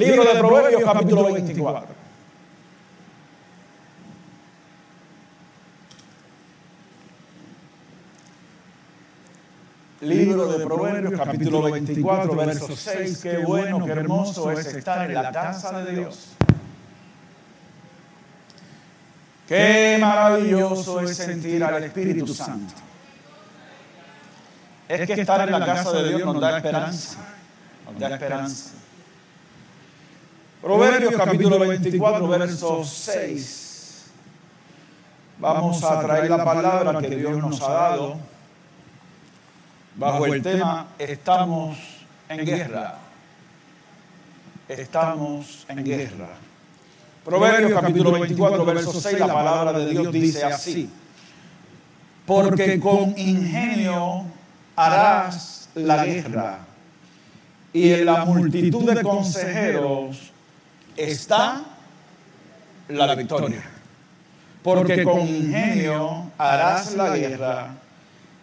Libro de Proverbios, capítulo 24. Libro de Proverbios, capítulo 24, verso 6. Qué bueno, qué hermoso es estar en la casa de Dios. Qué maravilloso es sentir al Espíritu Santo. Es que estar en la casa de Dios nos da esperanza. Nos da esperanza. Proverbios capítulo 24, verso 6. Vamos a traer la palabra que Dios nos ha dado bajo el tema Estamos en guerra. Estamos en guerra. Proverbios capítulo 24, verso 6, la palabra de Dios dice así. Porque con ingenio harás la guerra y en la multitud de consejeros está la victoria. Porque con ingenio harás la guerra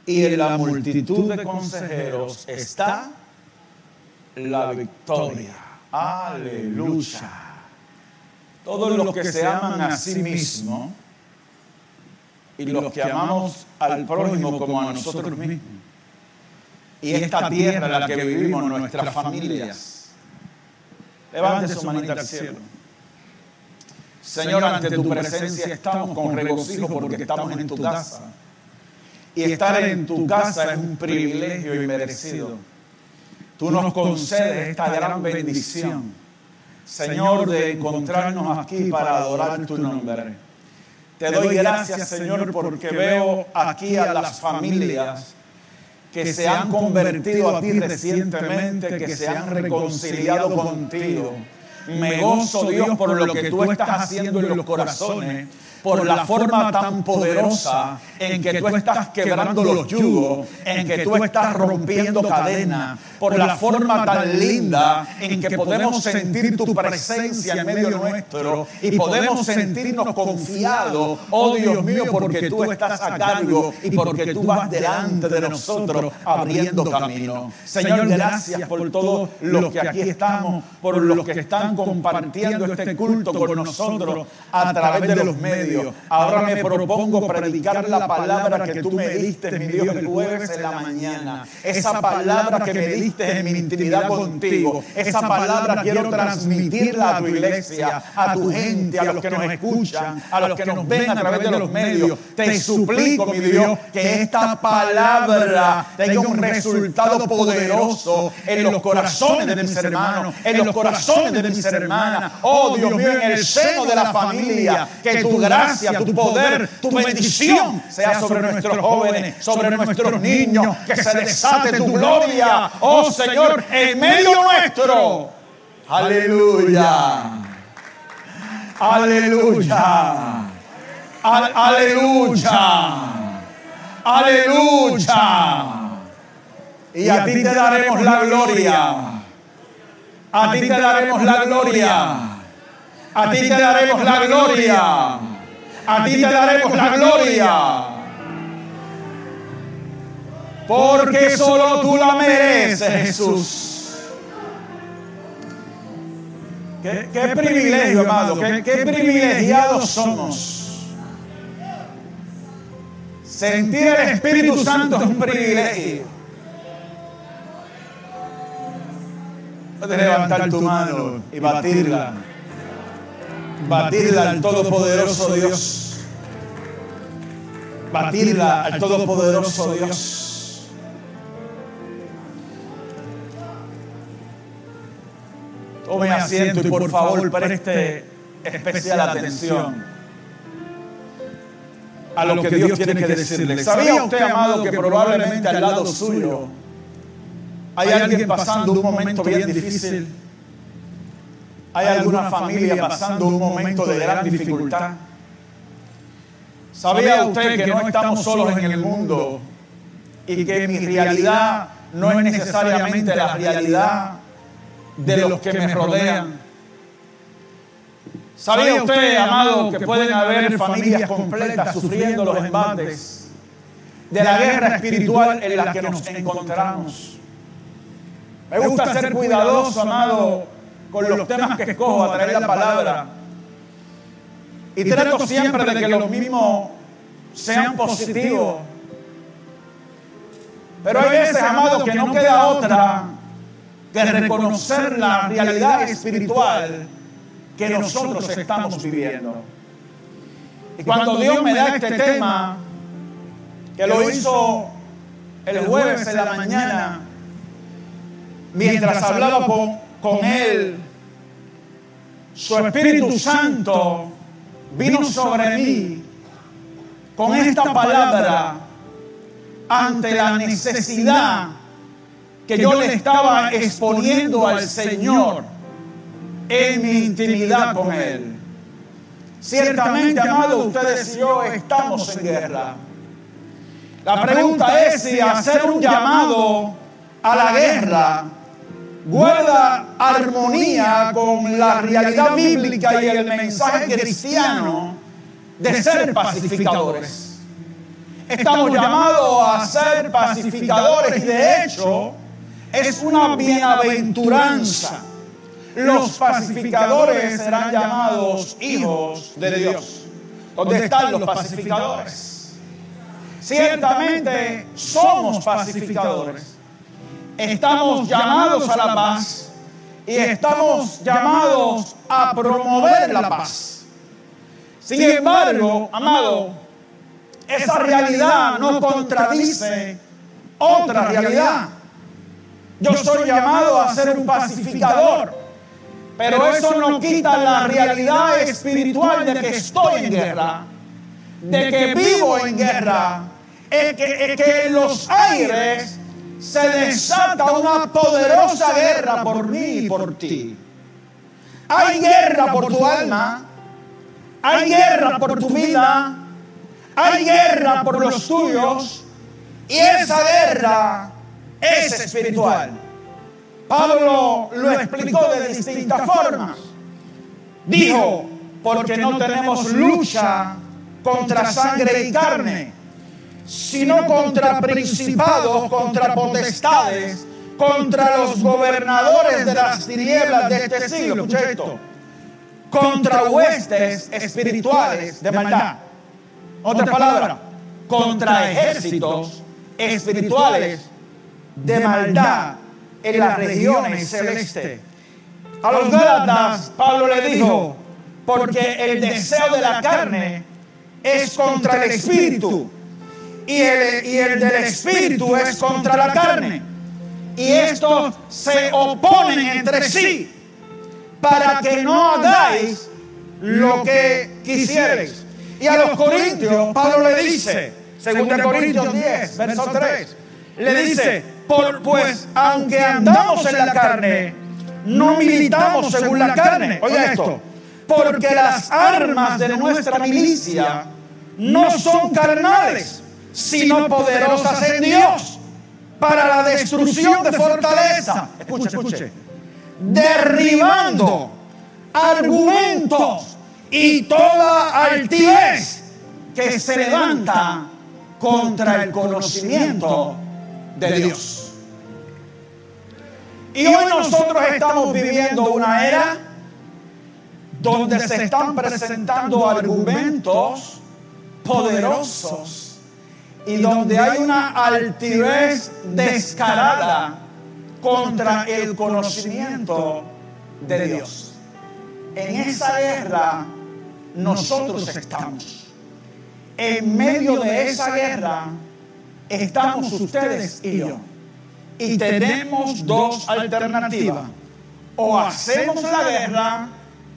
y en la multitud de consejeros está la victoria. Aleluya. Todos los que se aman a sí mismos y los que amamos al prójimo como a nosotros mismos. Y esta tierra en la que vivimos, nuestras familias Levante su manita al cielo. Señor, ante tu presencia estamos con regocijo porque estamos en tu casa. Y estar en tu casa es un privilegio y merecido. Tú nos concedes esta gran bendición, Señor, de encontrarnos aquí para adorar tu nombre. Te doy gracias, Señor, porque veo aquí a las familias que se han convertido a ti recientemente, que se han reconciliado contigo. Me gozo, Dios, por lo que tú estás haciendo en los corazones por la forma tan poderosa en que tú estás quebrando los yugos, en que tú estás rompiendo cadenas, por la forma tan linda en que podemos sentir tu presencia en medio nuestro y podemos sentirnos confiados, oh Dios mío, porque tú estás a cargo y porque tú vas delante de nosotros abriendo camino. Señor, gracias por todos los que aquí estamos, por los que están compartiendo este culto con nosotros a través de los medios. Ahora me propongo predicar la palabra que tú me diste, mi Dios, el jueves en la mañana. Esa palabra que me diste en mi intimidad contigo. Esa palabra quiero transmitirla a tu iglesia, a tu gente, a los que nos escuchan, a los que nos ven a través de los medios. Te suplico, mi Dios, que esta palabra tenga un resultado poderoso en los corazones de mis hermanos, en los corazones de mis hermanas. Oh Dios mío, en el seno de la familia, que tu gracia tu poder, tu bendición sea sobre nuestros jóvenes, sobre nuestros niños, que se desate tu gloria, oh Señor, en medio nuestro. Aleluya. Aleluya. Aleluya. Aleluya. Y a ti te daremos la gloria. A ti te daremos la gloria. A ti te daremos la gloria a ti te daremos la gloria. Porque solo tú la mereces, Jesús. Qué, privilegio, amado. Qué, qué privilegiados somos. Sentir el Espíritu Santo es un privilegio. Puedes levantar tu mano y batirla batirla al Todopoderoso Dios. Batirla al Todopoderoso Dios. Asiento y por favor preste especial atención a lo que Dios tiene que decirle. ¿Sabía usted, amado, que probablemente al lado suyo hay alguien pasando un momento bien difícil? hay alguna familia pasando un momento de gran dificultad. ¿Sabía usted que no estamos solos en el mundo y que mi realidad no es necesariamente la realidad de los que me rodean? ¿Sabía usted, amado, que pueden haber familias completas sufriendo los embates de la guerra espiritual en la que nos encontramos? Me gusta ser cuidadoso, amado, con los temas que escojo a traer la palabra. Y trato siempre de que los mismos sean positivos. Pero hay veces, amado, que no queda otra que reconocer la realidad espiritual que nosotros estamos viviendo. Y cuando Dios me da este tema, que lo hizo el jueves en la mañana, mientras hablaba con, con Él, su Espíritu Santo vino sobre mí con esta palabra ante la necesidad que yo le estaba exponiendo al Señor en mi intimidad con Él. Ciertamente, amados, ustedes y yo estamos en guerra. La pregunta es si hacer un llamado a la guerra guarda armonía con la realidad bíblica y el mensaje cristiano de ser pacificadores. Estamos llamados a ser pacificadores y de hecho es una bienaventuranza. Los pacificadores serán llamados hijos de Dios. ¿Dónde están los pacificadores? Ciertamente somos pacificadores estamos llamados a la paz y estamos llamados a promover la paz. Sin embargo, amado, esa realidad no contradice otra realidad. Yo soy llamado a ser un pacificador, pero eso no quita la realidad espiritual de que estoy en guerra, de que vivo en guerra, en que, que los aires se desata una poderosa guerra por mí y por ti. Hay guerra por tu alma, hay guerra por tu vida, hay guerra por los tuyos. Y esa guerra es espiritual. Pablo lo explicó de distintas formas. Dijo, porque no tenemos lucha contra sangre y carne sino contra principados, contra potestades, contra los gobernadores de las tinieblas de este siglo. Contra huestes espirituales de maldad. Otra palabra, contra ejércitos espirituales de maldad en las regiones celestes. A los Gálatas, Pablo le dijo, porque el deseo de la carne es contra el espíritu y el, del espíritu es contra la carne. Y estos se oponen entre sí para que no hagáis lo que quisierais. Y a los corintios, Pablo le dice, 2 Corintios 10, verso 3, le dice, por, pues aunque andamos en la carne, no militamos según la carne. Oye esto, porque las armas de nuestra milicia no son carnales sino poderosas en Dios para la destrucción de fortaleza. Escuche, escuche. Derribando argumentos y toda altivez que se levanta contra el conocimiento de Dios. Y hoy nosotros estamos viviendo una era donde se están presentando argumentos poderosos y donde hay una altivez descarada contra el conocimiento de Dios. En esa guerra nosotros estamos. En medio de esa guerra estamos ustedes y yo. Y tenemos dos alternativas. O hacemos la guerra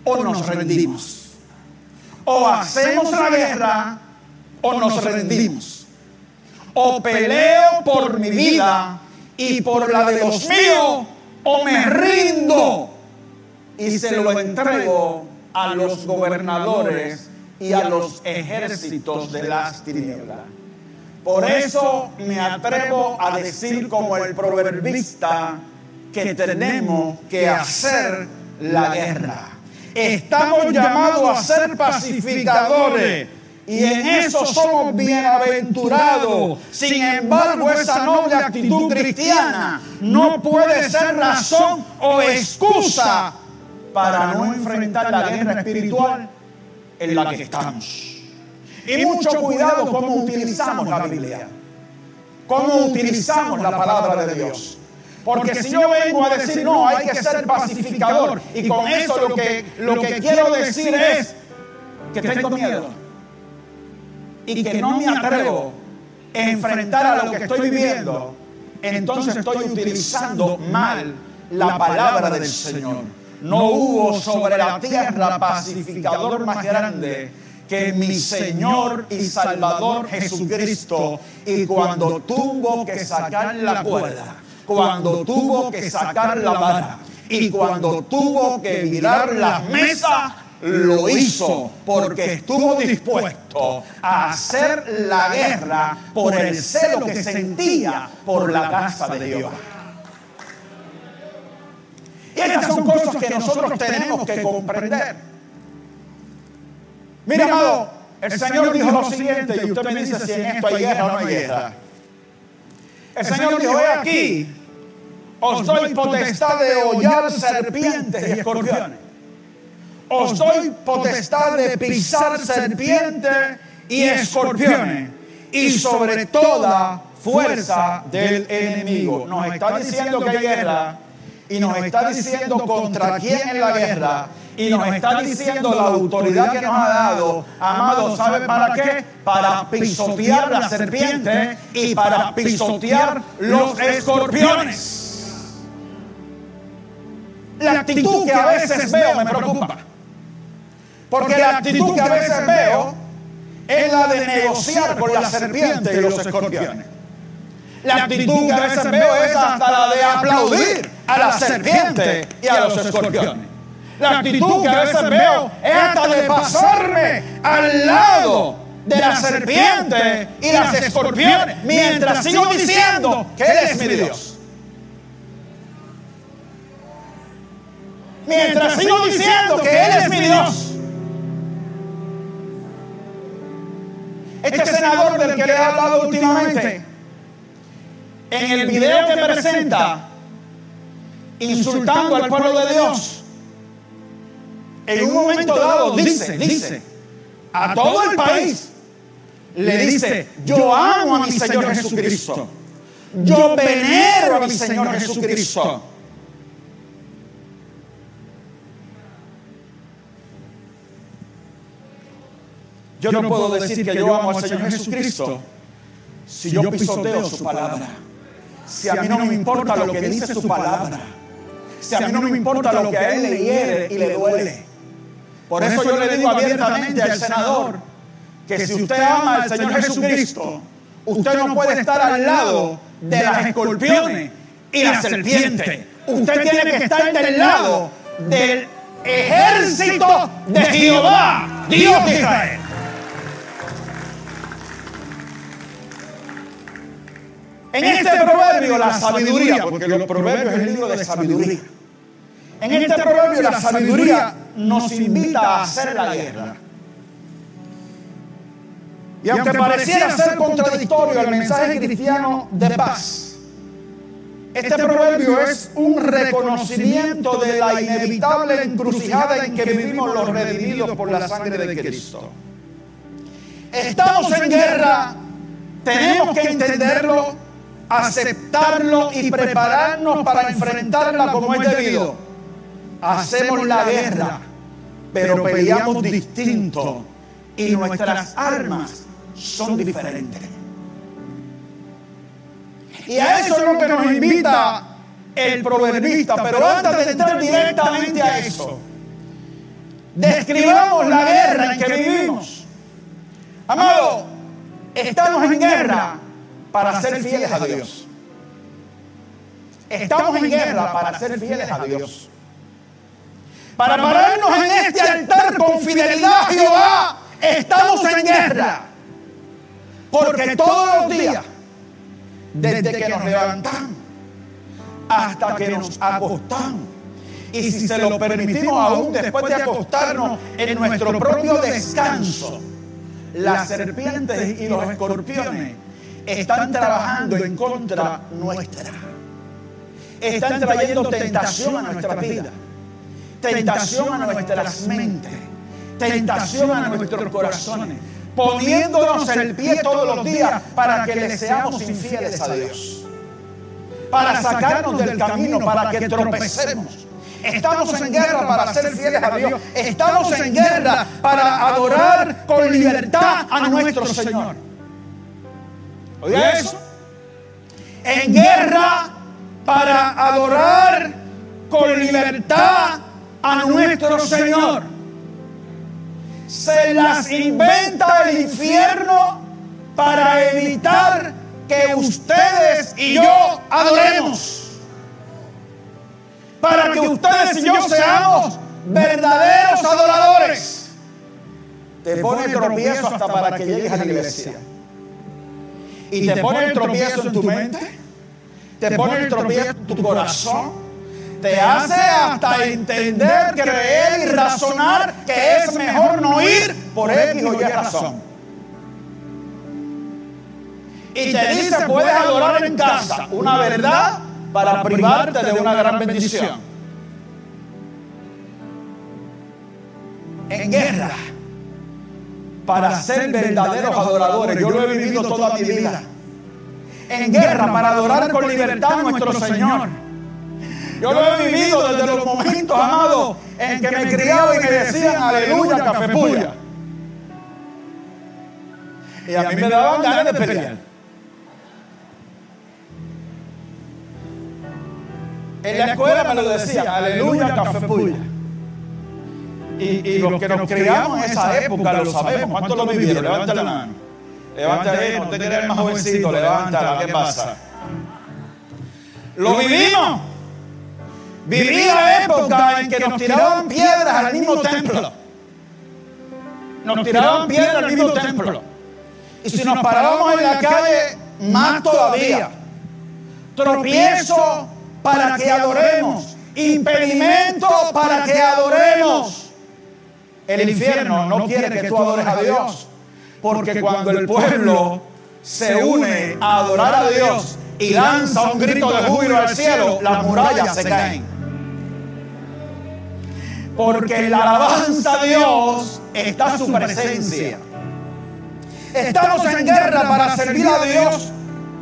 o nos rendimos. O hacemos la guerra o nos rendimos o peleo por mi vida y por la de los míos, o me rindo y se lo entrego a los gobernadores y a los ejércitos de las tinieblas. Por eso me atrevo a decir como el proverbista que tenemos que hacer la guerra. Estamos llamados a ser pacificadores y en eso somos bienaventurados. Sin embargo, esa noble actitud cristiana no puede ser razón o excusa para no enfrentar la guerra espiritual en la que estamos. Y mucho cuidado cómo utilizamos la Biblia, cómo utilizamos la palabra de Dios. Porque si yo vengo a decir, no, hay que ser pacificador, y con eso lo que, lo que quiero decir es que tengo miedo. y que no me atrevo a enfrentar a lo que estoy viviendo, entonces estoy utilizando mal la palabra del Señor. No hubo sobre la tierra pacificador más grande que mi Señor y Salvador Jesucristo. Y cuando tuvo que sacar la cuerda, cuando tuvo que sacar la vara y cuando tuvo que virar la mesa, lo hizo porque estuvo dispuesto a hacer la guerra por el celo que sentía por la casa de Dios. Y estas son cosas que nosotros tenemos que comprender. Mira, amado, el Señor dijo lo siguiente, y usted me dice si en esto hay guerra o no hay guerra. El Señor dijo, he aquí, os doy potestad de hollar serpientes y escorpiones. Os doy potestad de pisar serpientes y escorpiones. Y sobre toda fuerza del enemigo. Nos está diciendo que hay guerra y nos está diciendo contra quién es la guerra y nos está diciendo la autoridad que nos ha dado, amado, ¿sabe para qué? Para pisotear la serpiente y para pisotear los escorpiones. La actitud que a veces veo me preocupa. Porque la actitud que a veces veo es la de negociar con la serpiente y los escorpiones. La actitud que a veces veo es hasta la de aplaudir a la serpiente y a los escorpiones. La actitud que a veces veo es hasta de pasarme al lado de la serpiente y las escorpiones mientras sigo diciendo que Él es mi Dios. Mientras sigo diciendo que Él es mi Dios. Este senador del que le he hablado últimamente, en el video que presenta, insultando al pueblo de Dios, en un momento dado dice, dice, a todo el país, le dice, yo amo a mi Señor Jesucristo, yo venero a mi Señor Jesucristo. Yo no puedo decir que yo amo al Señor Jesucristo si yo pisoteo su palabra. Si a mí no me importa lo que dice su palabra. Si a mí no me importa lo que a él le hiere y le duele. Por eso yo le digo abiertamente al senador que si usted ama al Señor Jesucristo, usted no puede estar al lado de las escorpiones y la serpiente. Usted tiene que estar del lado del ejército de Jehová, Dios de Israel. En este proverbio la sabiduría, porque los proverbios es el libro de sabiduría. En este proverbio la sabiduría nos invita a hacer la guerra. Y aunque pareciera ser contradictorio al mensaje cristiano de paz, este proverbio es un reconocimiento de la inevitable encrucijada en que vivimos los redimidos por la sangre de Cristo. Estamos en guerra, tenemos que entenderlo aceptarlo y prepararnos para enfrentarla como es debido. Hacemos la guerra, pero peleamos distinto y nuestras armas son diferentes. Y a eso es lo que nos invita el proverbista. Pero antes de entrar directamente a eso, describamos la guerra en que vivimos. Amado, estamos en guerra para ser fieles a Dios. Estamos en guerra para ser fieles a Dios. Para pararnos en este altar con fidelidad a Jehová, estamos en guerra. Porque todos los días, desde que nos levantamos hasta que nos acostamos, y si se lo permitimos aún después de acostarnos en nuestro propio descanso, las serpientes y los escorpiones están trabajando en contra nuestra. Están trayendo tentación a nuestra vida. Tentación a nuestras mentes, tentación a nuestros corazones, poniéndonos el pie todos los días para que le seamos infieles a Dios, para sacarnos del camino, para que tropecemos. Estamos en guerra para ser fieles a Dios. Estamos en guerra para adorar con libertad a nuestro Señor. ¿Oye eso? En guerra para adorar con libertad a nuestro Señor. Se las inventa el infierno para evitar que ustedes y yo adoremos. Para que ustedes y yo seamos verdaderos adoradores. Te pone el tropiezo hasta para que llegues a la iglesia. Y te pone el tropiezo en tu mente. Te pone el tropiezo en tu corazón te hace hasta entender, creer y razonar que es mejor no ir por X o Y razón. Y te dice, puedes adorar en casa una verdad para privarte de una gran bendición. En guerra, para ser verdaderos adoradores, yo lo he vivido toda mi vida. En guerra, para adorar con libertad a nuestro Señor yo lo he vivido desde los momentos, amados, en que me criaba y me decían aleluya, café puya. Y a mí me daban ganas de pelear. En la escuela me lo decían, aleluya, café puya. Y, y, los que nos criamos en esa época lo sabemos. ¿Cuántos lo vivieron? Levanta la mano. Levanta ahí, te creas más jovencito, levántala, ¿qué pasa? Lo vivimos. Viví la época en que nos tiraban piedras al mismo templo. Nos tiraban piedras al mismo templo. Y si nos parábamos en la calle, más todavía. Tropiezo para que adoremos. Impedimento para que adoremos. El infierno no quiere que tú adores a Dios. Porque cuando el pueblo se une a adorar a Dios y lanza un grito de júbilo al cielo, las murallas se caen. Porque la alabanza a Dios está su presencia. Estamos en guerra para servir a Dios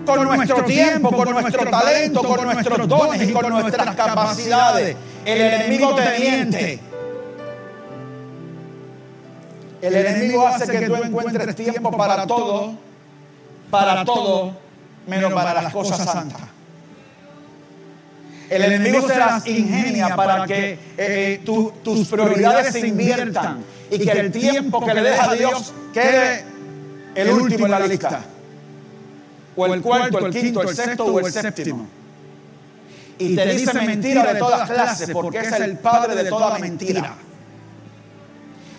con nuestro tiempo, con nuestro talento, con nuestros dones y con nuestras capacidades. El enemigo te miente. El enemigo hace que tú encuentres tiempo para todo, para todo, menos para las cosas santas. El enemigo se las ingenia para que eh, eh, tus prioridades se inviertan y que el tiempo que le deja a Dios quede el último en la lista. O el cuarto, el quinto, el sexto o el séptimo. Y te dice mentira de todas clases porque es el padre de toda mentira.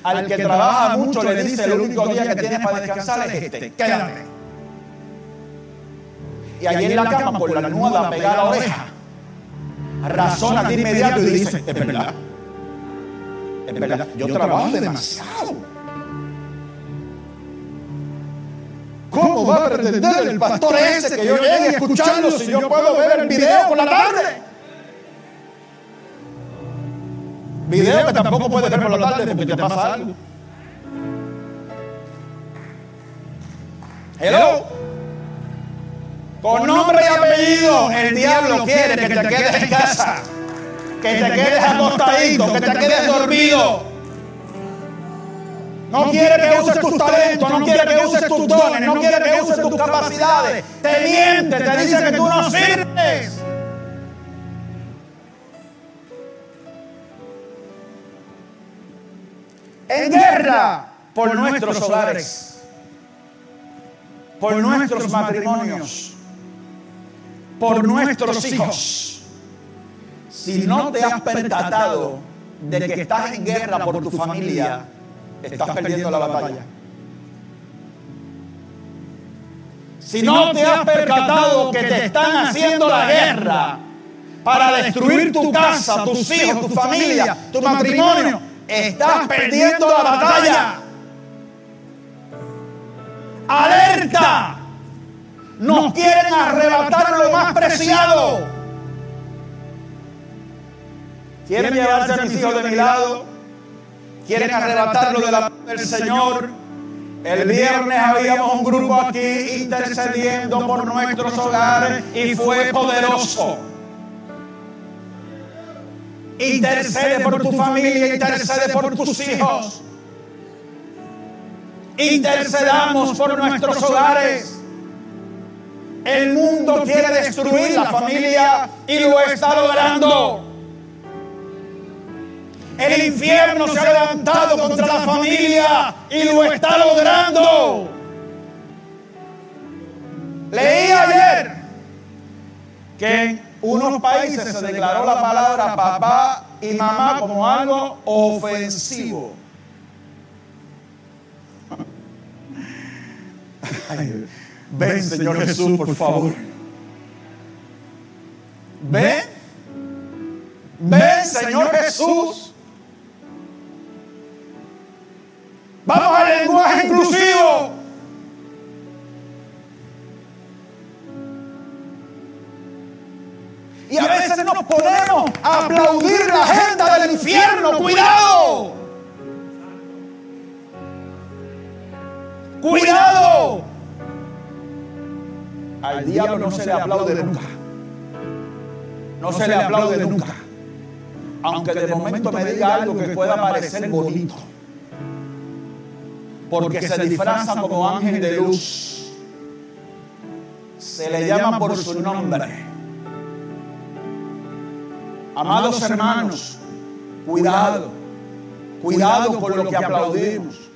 Al que trabaja mucho le dice el único día que tienes para descansar es este. Quédate. Y allí en la cama por la nuda pegada a la oreja razona de inmediato y dice, es verdad, es verdad, yo trabajo demasiado. ¿Cómo va a pretender el pastor ese que yo llegue a escucharlo si yo puedo ver el video por la tarde? Video que tampoco puedes ver por la tarde porque te pasa algo. Hello. Con nombre y apellido, el diablo quiere que te quedes en casa, que te quedes acostadito, que te quedes dormido. No quiere que uses tus talentos, no quiere que uses tus dones, no quiere que uses tus capacidades. Te miente, te dice que tú no sirves. En guerra por nuestros hogares, por nuestros matrimonios por nuestros hijos. Si no te has percatado de que estás en guerra por tu familia, estás perdiendo la batalla. Si no te has percatado que te están haciendo la guerra para destruir tu casa, tus hijos, tu familia, tu matrimonio, estás perdiendo la batalla. Alerta nos quieren arrebatar lo más preciado. quieren llevarse a mis hijos de mi lado, quieren arrebatarlo de la del Señor. El viernes habíamos un grupo aquí intercediendo por nuestros hogares y fue poderoso. Intercede por tu familia, intercede por tus hijos. Intercedamos por nuestros hogares. El mundo quiere destruir la familia y lo está logrando. El infierno se ha levantado contra la familia y lo está logrando. Leí ayer que en unos países se declaró la palabra papá y mamá como algo ofensivo. Ven, Señor Jesús, por favor. Ven. Ven, Señor Jesús. Vamos al lenguaje inclusivo. Y a veces nos ponemos a aplaudir la agenda del infierno. Cuidado. Cuidado. Al diablo no se le aplaude nunca. No se le aplaude nunca. Aunque de momento me diga algo que pueda parecer bonito. Porque se disfraza como ángel de luz. Se le llama por su nombre. Amados hermanos, cuidado. Cuidado con lo que aplaudimos.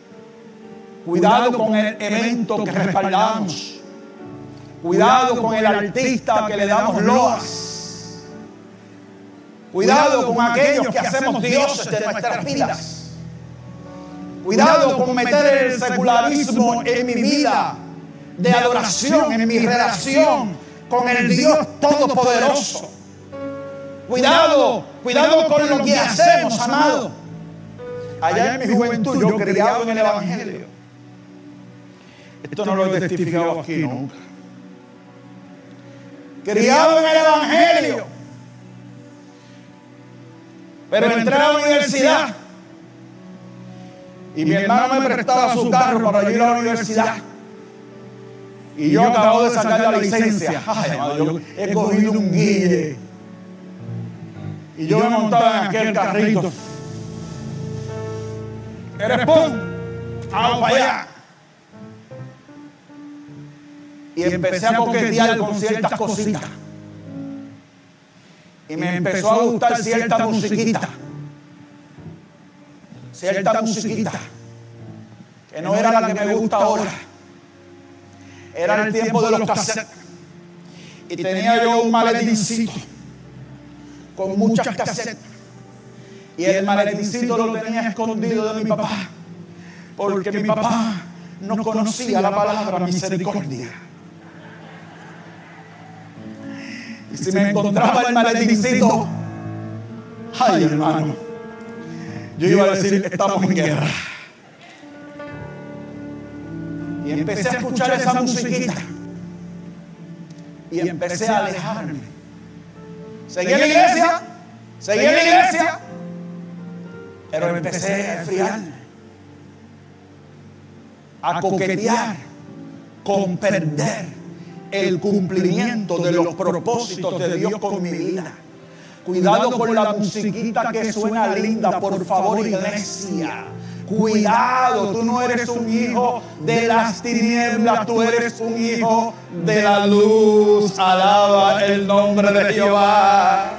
Cuidado con el evento que respaldamos. Cuidado con el artista que le damos loas. Cuidado con aquellos que hacemos dioses de nuestras vidas. Cuidado con meter el secularismo en mi vida de adoración, en mi relación con el Dios Todopoderoso. Cuidado, cuidado con lo que hacemos, amado. Allá en mi juventud yo criado en el Evangelio. Esto no lo he testificado aquí nunca. Criado en el Evangelio. Pero entré a la universidad. Y mi hermano me prestaba su carro para ir a la universidad. Y yo acabo de sacar la licencia. Ay, amado, yo he cogido un guille. Y yo me montaba en aquel carrito. Eres pum, vamos para allá. Y empecé a coquetear con ciertas cositas. Y me empezó a gustar cierta musiquita. Cierta musiquita. Que no era la que me gusta ahora. Era el tiempo de los cassettes. Y tenía yo un maletincito con muchas casetas. Y el maletincito lo tenía escondido de mi papá. Porque mi papá no conocía la palabra misericordia. Y si me encontraba el maletincito, ay hermano, yo iba a decir, estamos en guerra. Y empecé a escuchar esa musiquita. Y empecé a alejarme. Seguí en la iglesia, seguí en la iglesia, pero empecé a enfriarme, a coquetear con perder el cumplimiento de los propósitos de Dios con mi vida. Cuidado con la musiquita que suena linda, por favor, iglesia. Cuidado, tú no eres un hijo de las tinieblas, tú eres un hijo de la luz. Alaba el nombre de Jehová.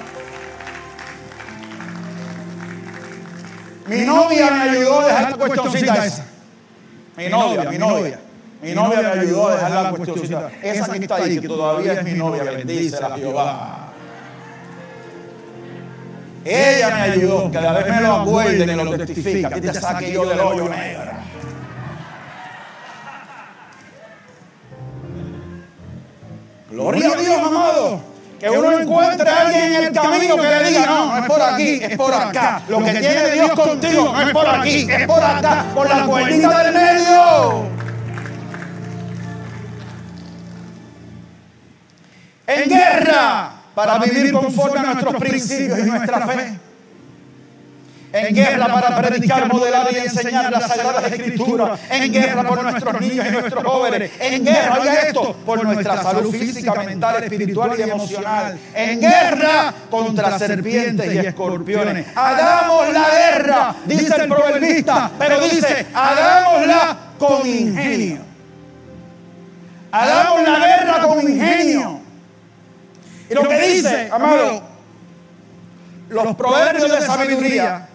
Mi novia me ayudó a dejar la cuestioncita esa. Mi novia, mi novia. Mi novia me ayudó a dejar la cuestioncita. Esa que está ahí, que todavía es mi novia, bendice a Jehová. Ella me ayudó, cada vez me lo acuerden y lo testifica. Que te saque yo del hoyo negro. Gloria a Dios, amado. Que uno encuentre a alguien en el camino que le diga, no, no es por aquí, es por acá. Lo que tiene Dios contigo no es por aquí, es por acá, por la cuerdita del medio. En guerra para vivir conforme a nuestros principios y nuestra fe. en guerra para predicar, modelar y enseñar las sagradas escrituras, en guerra por nuestros niños y nuestros jóvenes, en guerra, oiga esto, por nuestra salud física, mental, espiritual y emocional, en guerra contra serpientes y escorpiones. Hagamos la guerra, dice el proverbista, pero dice, hagámosla con ingenio. Hagamos la guerra con ingenio. Y lo que dice, amado, los proverbios de sabiduría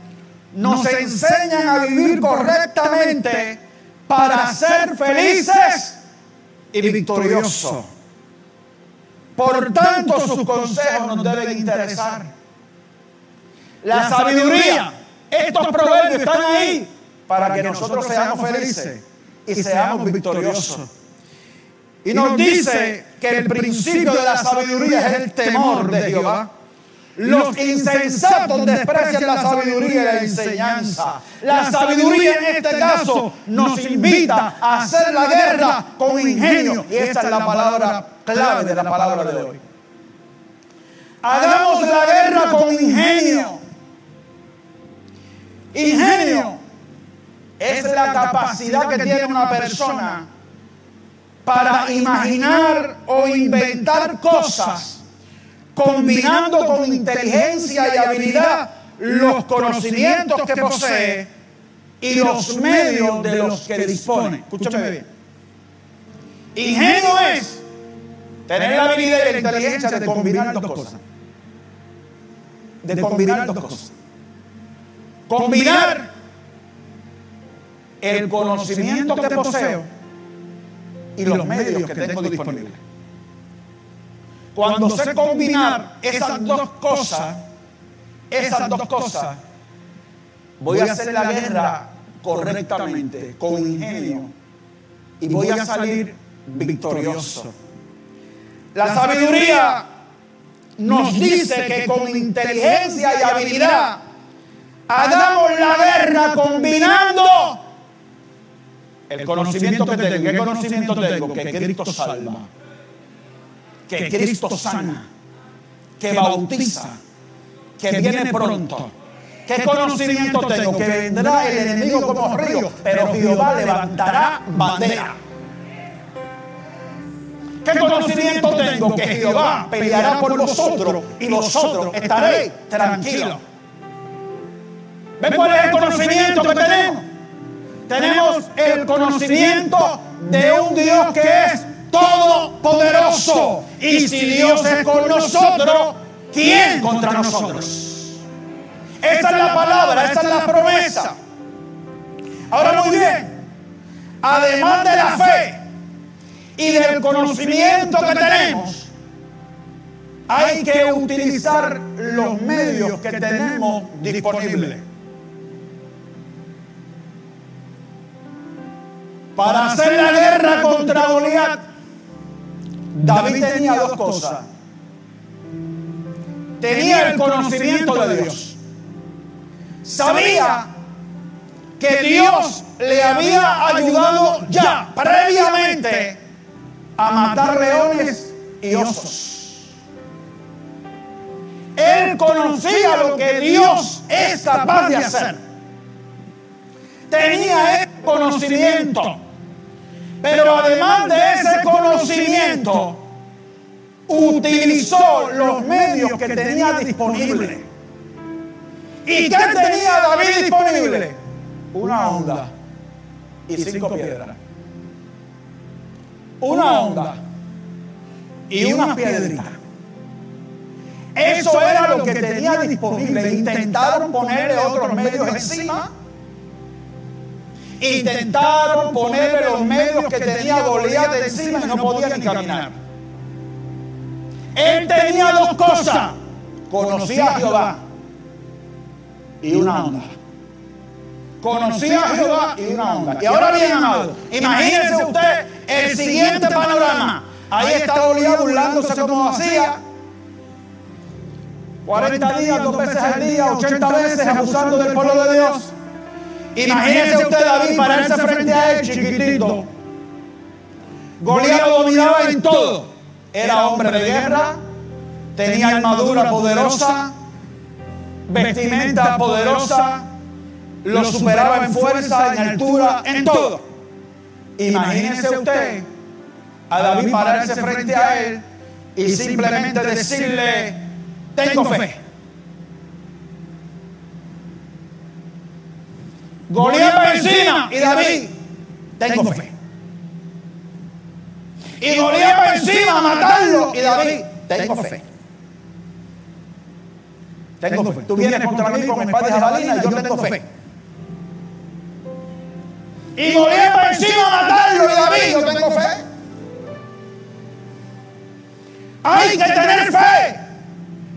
nos enseñan a vivir correctamente para ser felices y victoriosos. Por tanto, sus consejos nos deben interesar. La sabiduría, estos proverbios están ahí para que nosotros seamos felices y seamos victoriosos. Y nos dice que el principio de la sabiduría es el temor de Jehová. Los insensatos desprecian la sabiduría y la enseñanza. La sabiduría en este caso nos invita a hacer la guerra con ingenio. Y esta es la palabra clave de la palabra de hoy. Hagamos la guerra con ingenio. Ingenio es la capacidad que tiene una persona para imaginar o inventar cosas combinando con inteligencia y habilidad los conocimientos que posee y los medios de los que dispone. Escúchame bien. Ingenio es tener la habilidad y la inteligencia de combinar dos cosas. De combinar dos cosas. Combinar el conocimiento que poseo y los medios que tengo disponibles. Cuando sé combinar esas dos cosas, esas dos cosas, voy a hacer la guerra correctamente, con ingenio, y voy a salir victorioso. La sabiduría nos dice que con inteligencia y habilidad hagamos la guerra combinando el conocimiento que tengo. ¿Qué conocimiento tengo? Que Cristo salva que Cristo sana, que bautiza, que viene pronto. ¿Qué conocimiento tengo? Que vendrá el enemigo como río, pero Jehová levantará bandera. ¿Qué conocimiento tengo? Que Jehová peleará por vosotros y vosotros estaréis tranquilos. ¿Ven cuál es el conocimiento que tenemos? Tenemos el conocimiento de un Dios que es todopoderoso. Y si Dios es con nosotros, ¿quién contra nosotros? Esa es la palabra, esa es la promesa. Ahora muy bien, además de la fe y del conocimiento que tenemos, hay que utilizar los medios que tenemos disponibles. Para hacer la guerra contra Goliat David tenía dos cosas. Tenía el conocimiento de Dios. Sabía que Dios le había ayudado ya previamente a matar leones y osos. Él conocía lo que Dios es capaz de hacer. Tenía el conocimiento. Pero además de ese conocimiento, utilizó los medios que tenía disponibles. ¿Y qué tenía David disponible? Una onda y cinco piedras. Una onda y unas piedritas. Eso era lo que tenía disponible. Intentaron ponerle otros medios encima Intentaron ponerle los medios que tenía Goliat encima y no podía ni caminar. Él tenía dos cosas. Conocía a Jehová y una onda. Conocía a Jehová y una onda. Y ahora bien, amado, imagínense usted el siguiente panorama. Ahí está Goliat burlándose como hacía. 40 días, dos veces al día, 80 veces abusando del pueblo de Dios. Imagínese usted David pararse frente a él chiquitito. Goliat lo dominaba en todo. Era hombre de guerra, tenía armadura poderosa, vestimenta poderosa, lo superaba en fuerza, en altura, en todo. Imagínese usted a David pararse frente a él y simplemente decirle, tengo fe. Goliat encima y David, tengo fe. Y Goliat encima a matarlo y David, tengo fe. Tengo fe. Tú vienes contra mí con espada de jabalina y yo tengo fe. Y Goliat encima a matarlo y David, yo tengo fe. Hay que tener fe,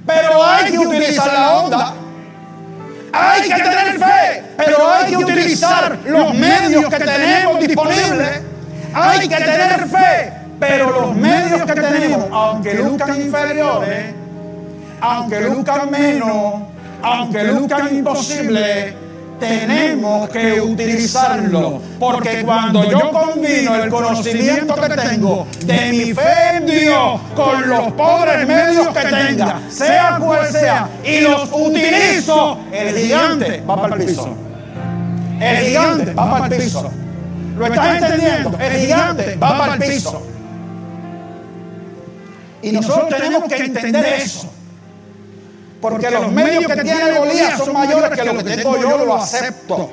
pero hay que utilizar la onda. Hay que tener fe, pero hay que utilizar los medios que tenemos disponibles. Hay que tener fe, pero los medios que tenemos, aunque luzcan inferiores, aunque luzcan menos, aunque luzcan imposibles, tenemos que utilizarlo. Porque cuando yo combino el conocimiento que tengo de mi fe en Dios con los pobres medios que tenga, sea cual sea, y los utilizo, el gigante va para el piso. El gigante va para el piso. ¿Lo estás entendiendo? El gigante va para el piso. Y nosotros tenemos que entender eso. Porque los medios que tiene Golías son mayores que lo que tengo yo, lo acepto.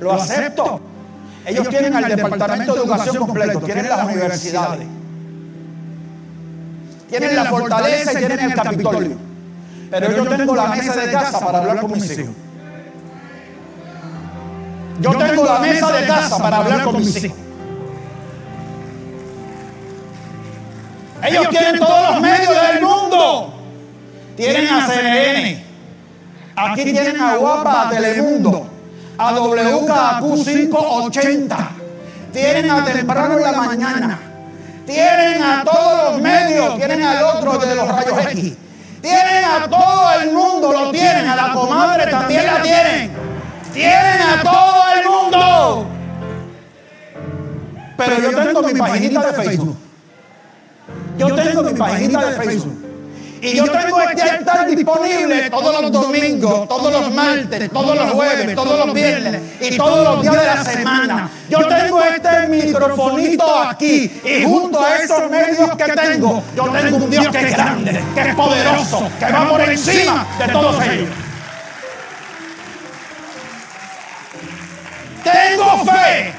Lo acepto. Ellos tienen al departamento de educación completo, tienen las universidades, tienen la fortaleza y tienen el Capitolio. Pero yo tengo la mesa de casa para hablar con mis hijos. Yo tengo la mesa de casa para hablar con mis hijos. Ellos tienen todos los medios del mundo. Tienen a CNN. Aquí tienen a Guapa, a Telemundo, a WKQ 580. Tienen a temprano en la mañana. Tienen a todos los medios. Tienen al otro de los rayos X. Tienen a todo el mundo. Lo tienen. A la comadre también la tienen. Tienen a todo el mundo. Pero yo tengo mi paginita de Facebook. Yo tengo mi paginita de Facebook. Y yo tengo este altar disponible todos los domingos, todos los martes, todos los jueves, todos los viernes y todos los días de la semana. Yo tengo este microfonito aquí y junto a esos medios que tengo, yo tengo un Dios que es grande, que es poderoso, que va por encima de todos ellos. Tengo fe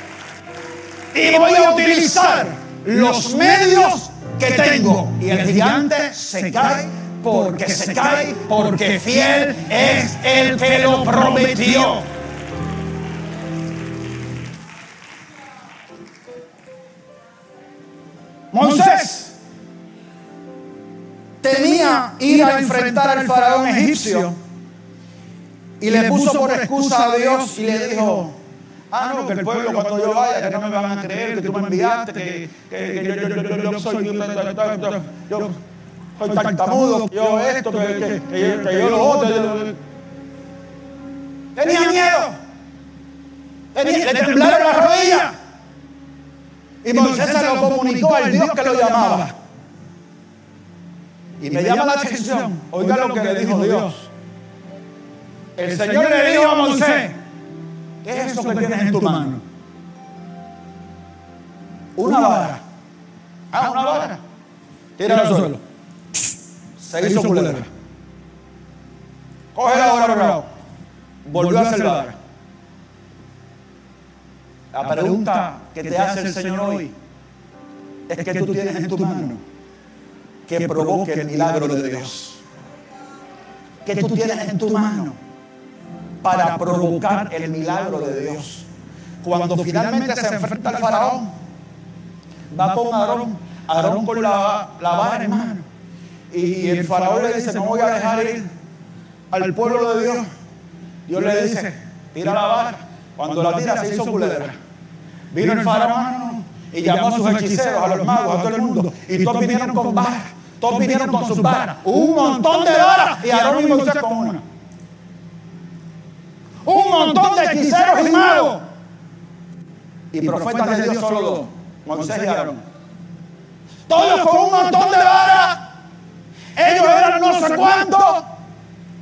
y voy a utilizar los medios que tengo. Y el gigante se cae porque se cae, porque fiel es el que lo prometió. Moisés tenía ir a enfrentar al faraón egipcio y le puso por excusa a Dios y le dijo, Ah, no, que el pueblo cuando yo vaya, que no me van a creer, que tú me enviaste, que, que, yo, yo, yo, yo, soy, yo, soy tartamudo, yo esto, que, que, que, que yo lo otro. Tenía miedo. Tenía, le temblaron las rodillas. Y Moisés se lo comunicó al Dios que lo llamaba. Y me llama la atención, oiga lo que le dijo Dios. El Señor le dijo a Moisés, ¿Qué es eso que tienes en tu mano? Una vara. Ah, una vara. Tira al suelo. Se hizo culebra. Coge la vara, lado. Volvió a hacer vara. La pregunta que te hace el Señor hoy es que tú tienes en tu mano que provoque el milagro de Dios. Que tú tienes en tu mano para provocar el milagro de Dios. Cuando finalmente se enfrenta al faraón, va con Aarón, Aarón con la, la vara en mano. Y el faraón le dice, no voy a dejar ir al pueblo de Dios. Dios le dice, tira la vara. Cuando la tira se hizo culebra. Vino el faraón y llamó a sus hechiceros, a los magos, a todo el mundo. Y todos vinieron con varas. Todos vinieron con sus varas. Un montón de varas. Y Aarón Moisés con una un montón de hechiceros y magos. Y profetas de Dios solo dos, Moisés y Aarón. Todos con un montón de varas. Ellos eran no sé cuántos.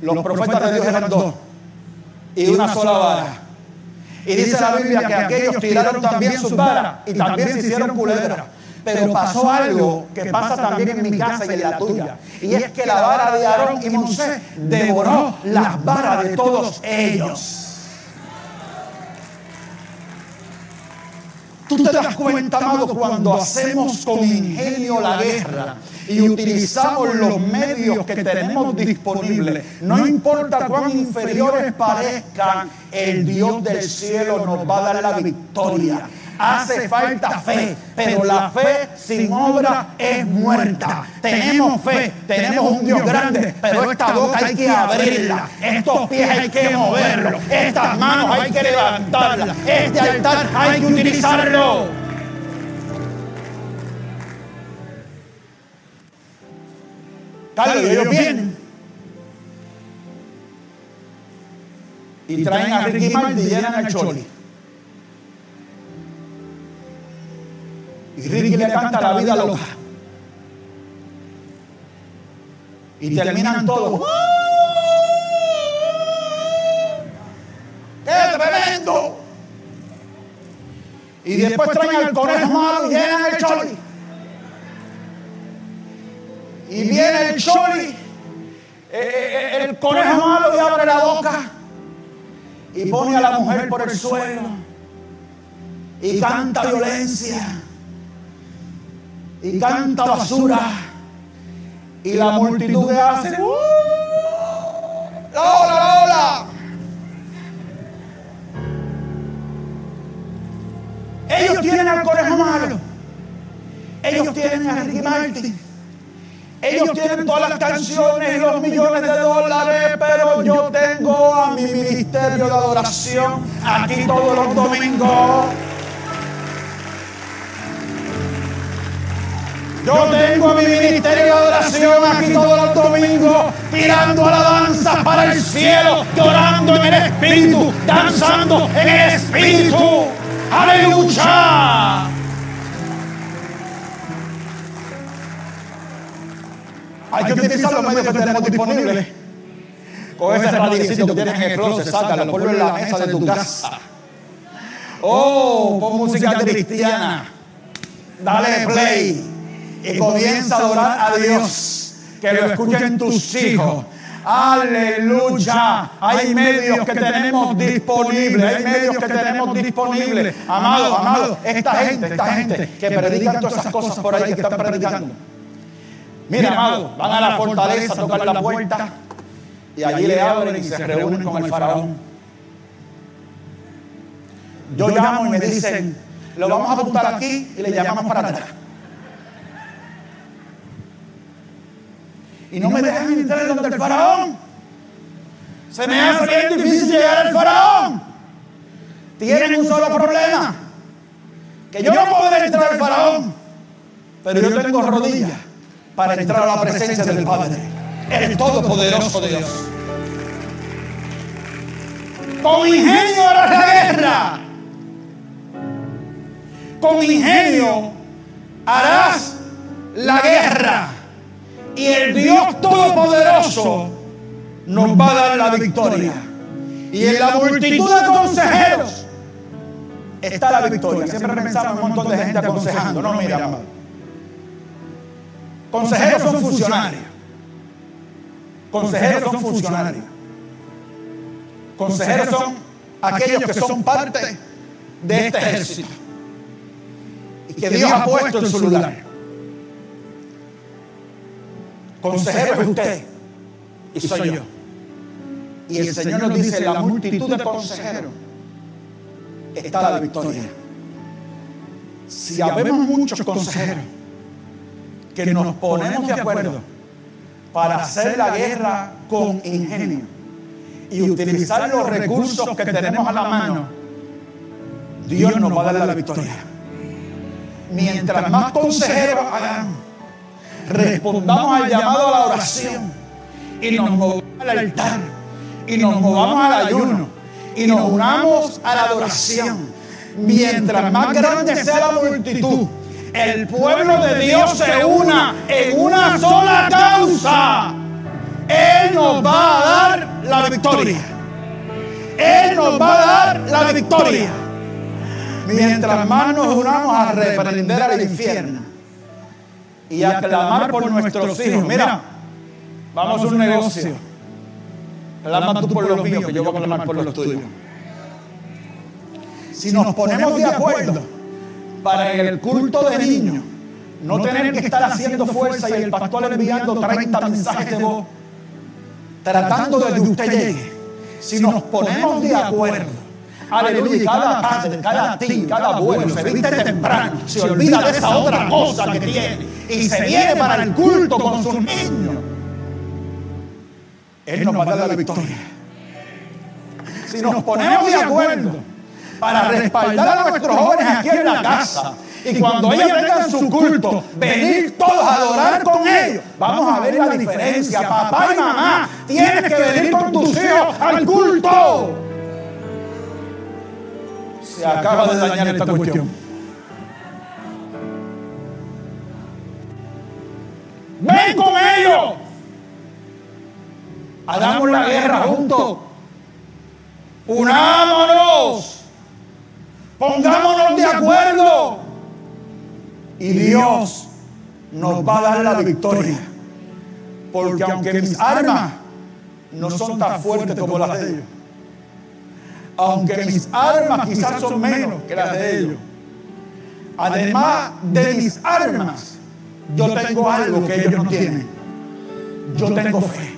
Los profetas de Dios eran dos. y una sola vara. Y dice la Biblia que aquellos tiraron también sus varas y también se hicieron culebras. Pero pasó algo que pasa también en mi casa y en la tuya. Y es que la vara de Aarón y Moisés devoró las varas de todos ellos. Tú te das cuenta, amado, cuando hacemos con ingenio la guerra y utilizamos los medios que tenemos disponibles, no importa cuán inferiores parezcan, el Dios del cielo nos va a dar la victoria. Hace falta fe, pero la fe sin obra es muerta. Tenemos fe, tenemos un Dios grande, pero esta boca hay que abrirla, estos pies hay que moverlos, estas manos hay que levantarlas, este altar hay que utilizarlo. Carlos, ellos vienen. Y traen a Ricky Martin y llenan el choli. Y Ricky le canta la vida loca. Y terminan todos. ¡Qué tremendo! Y después traen al conejo malo y llenan el choli. Y viene el choli, eh, eh, el conejo malo y abre la boca y pone a la mujer por el suelo y canta violencia y canta basura. Y la multitud que hace, ¡Uh! ¡La ola, la ola! Ellos tienen al conejo malo. Ellos tienen a Ricky Martin. Ellos tienen todas las canciones y los millones de dólares, pero yo tengo a mi ministerio de adoración aquí todos los domingos. Yo tengo a mi ministerio de adoración aquí todos los domingos, tirando alabanzas para el cielo, llorando en el Espíritu, danzando en el Espíritu. Aleluya. Hay que utilizar los medios que tenemos disponibles. Con ese radicito que tienes en el closet, sácalo, ponlo en la mesa de tu casa. Oh, pon música cristiana. Dale play y comienza a adorar a Dios. Que lo escuchen tus hijos. Aleluya. Hay medios que tenemos disponibles. Hay medios que tenemos disponibles. Amado, amado, esta gente, esta gente que predican todas esas cosas por ahí que están predicando. Mira, amado, van a la fortaleza a tocar la puerta y allí le abren y se reúnen con el faraón. Yo llamo y me dicen, lo vamos a apuntar aquí y le llamamos para atrás. Y no me dejan entrar donde el faraón. Se me hace bien difícil llegar al faraón. Tienen un solo problema. Que yo no puedo entrar al faraón. Pero yo tengo rodillas para entrar a la presencia del Padre. El Todopoderoso de Dios. Con ingenio harás la guerra. Con ingenio harás la guerra y el Dios Todopoderoso nos va a dar la victoria. Y en la multitud de consejeros está la victoria. Siempre pensamos en un montón de gente aconsejando. No, mira, amado. Consejeros son funcionarios. Consejeros son funcionarios. Consejeros son aquellos que son parte de este ejército. Y que Dios ha puesto en su lugar. Consejero es usted y soy yo. Y el Señor nos dice, la multitud de consejeros está la victoria. Si habemos muchos consejeros que nos ponemos de acuerdo para hacer la guerra con ingenio y utilizar los recursos que tenemos a la mano, Dios nos va a dar la victoria. Mientras más consejeros hagamos, respondamos al llamado a la oración. y nos movamos al altar. y nos movamos al ayuno. y nos unamos a la adoración. Mientras más grande sea la multitud, el pueblo de Dios se una en una sola causa. Él nos va a dar la victoria. Él nos va a dar la victoria. Mientras más nos unamos a reprender al infierno y a clamar por nuestros hijos. Mira, vamos a un negocio. Clama tú por los míos, que yo voy a clamar por los tuyos. Si nos ponemos de acuerdo para el culto de niños, no tener que estar haciendo fuerza y el pastor enviando 30 mensajes de voz, tratando de que usted llegue. Si nos ponemos de acuerdo, aleluya, cada padre, cada tío, cada abuelo se viste temprano, se olvida de esa otra cosa que tiene y se viene para el culto con sus niños. Él nos va a dar la victoria. Si nos ponemos de acuerdo para respaldar a nuestros jóvenes aquí en la casa, y cuando ellos tengan su culto, venir todos a adorar con ellos. Vamos a ver la diferencia. Papá y mamá, tienes que venir con tus hijos al culto. Se acaba de dañar esta cuestión. Ven con ellos. Hagamos la guerra juntos. Unámonos. Pongámonos de acuerdo. Y Dios nos va a dar la victoria. Porque aunque mis armas no son tan fuertes como las de ellos, aunque mis armas quizás son menos que las de ellos, además de mis armas, yo tengo algo que ellos no tienen. Yo tengo fe.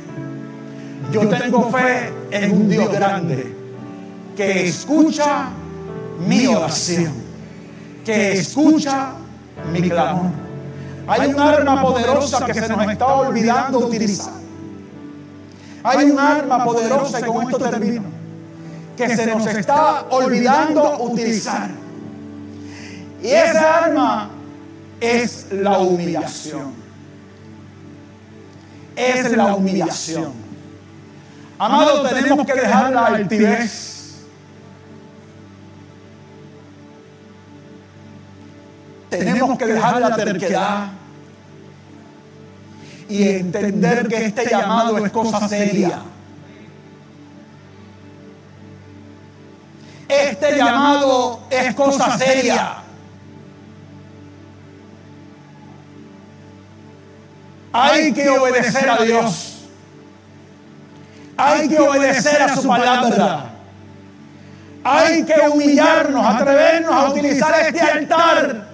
Yo tengo fe en un Dios grande que escucha mi oración, que escucha mi clamor. Hay un arma poderosa que se nos está olvidando utilizar. Hay un arma poderosa, y con esto termino, que se nos está olvidando utilizar. Y esa arma es la humillación. Es la humillación. Amado, tenemos que dejar la altivez Tenemos que dejar la terquedad y entender que este llamado es cosa seria. Este llamado es cosa seria. Hay que obedecer a Dios. Hay que obedecer a su palabra. Hay que humillarnos, atrevernos a utilizar este altar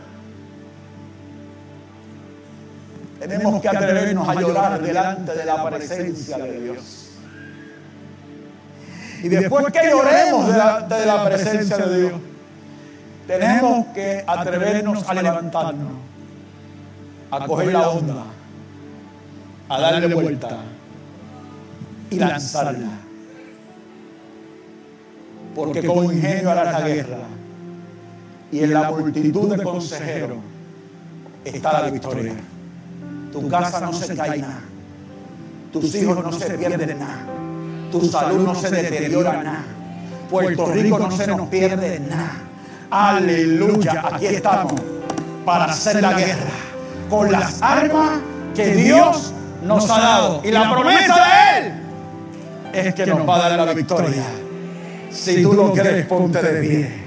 Tenemos que atrevernos a llorar delante de la presencia de Dios. Y después que lloremos delante de la presencia de Dios, tenemos que atrevernos a levantarnos, a coger la onda, a darle vuelta y lanzarla. Porque con ingenio hará la guerra y en la multitud de consejeros está la victoria. Tu casa no se cae nada. Tus hijos no se pierden nada. Tu salud no se deteriora nada. Puerto Rico no se nos pierde nada. Aleluya. Aquí estamos para hacer la guerra con las armas que Dios nos ha dado. Y la promesa de Él es que nos va a dar la victoria. Si tú lo crees, ponte de pie.